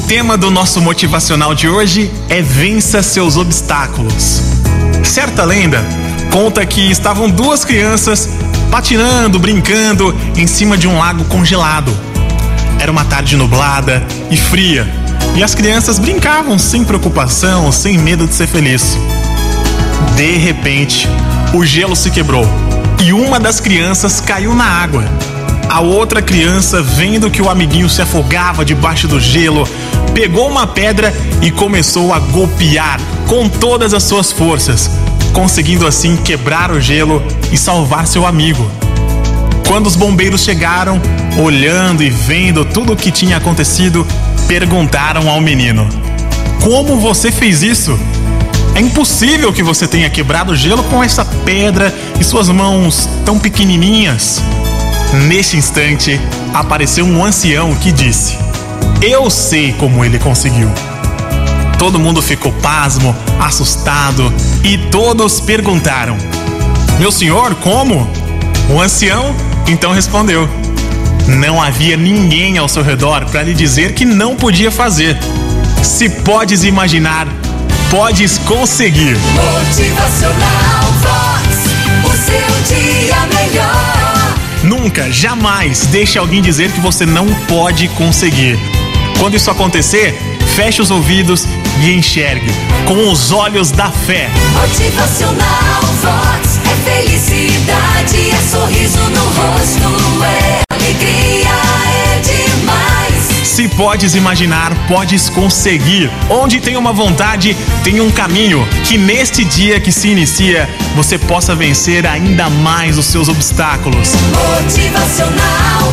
tema do nosso motivacional de hoje é vença seus obstáculos. Certa lenda conta que estavam duas crianças patinando, brincando em cima de um lago congelado. Era uma tarde nublada e fria, e as crianças brincavam sem preocupação, sem medo de ser feliz. De repente, o gelo se quebrou e uma das crianças caiu na água. A outra criança, vendo que o amiguinho se afogava debaixo do gelo, pegou uma pedra e começou a golpear com todas as suas forças, conseguindo assim quebrar o gelo e salvar seu amigo. Quando os bombeiros chegaram, olhando e vendo tudo o que tinha acontecido, perguntaram ao menino: Como você fez isso? É impossível que você tenha quebrado o gelo com essa pedra e suas mãos tão pequenininhas. Neste instante, apareceu um ancião que disse: Eu sei como ele conseguiu. Todo mundo ficou pasmo, assustado e todos perguntaram: Meu senhor, como? O ancião então respondeu: Não havia ninguém ao seu redor para lhe dizer que não podia fazer. Se podes imaginar, podes conseguir. Motivacional Vox, o seu dia. Nunca, jamais deixe alguém dizer que você não pode conseguir. Quando isso acontecer, feche os ouvidos e enxergue com os olhos da fé. Motivacional Vox é felicidade, podes imaginar, podes conseguir. Onde tem uma vontade, tem um caminho. Que neste dia que se inicia, você possa vencer ainda mais os seus obstáculos. Motivacional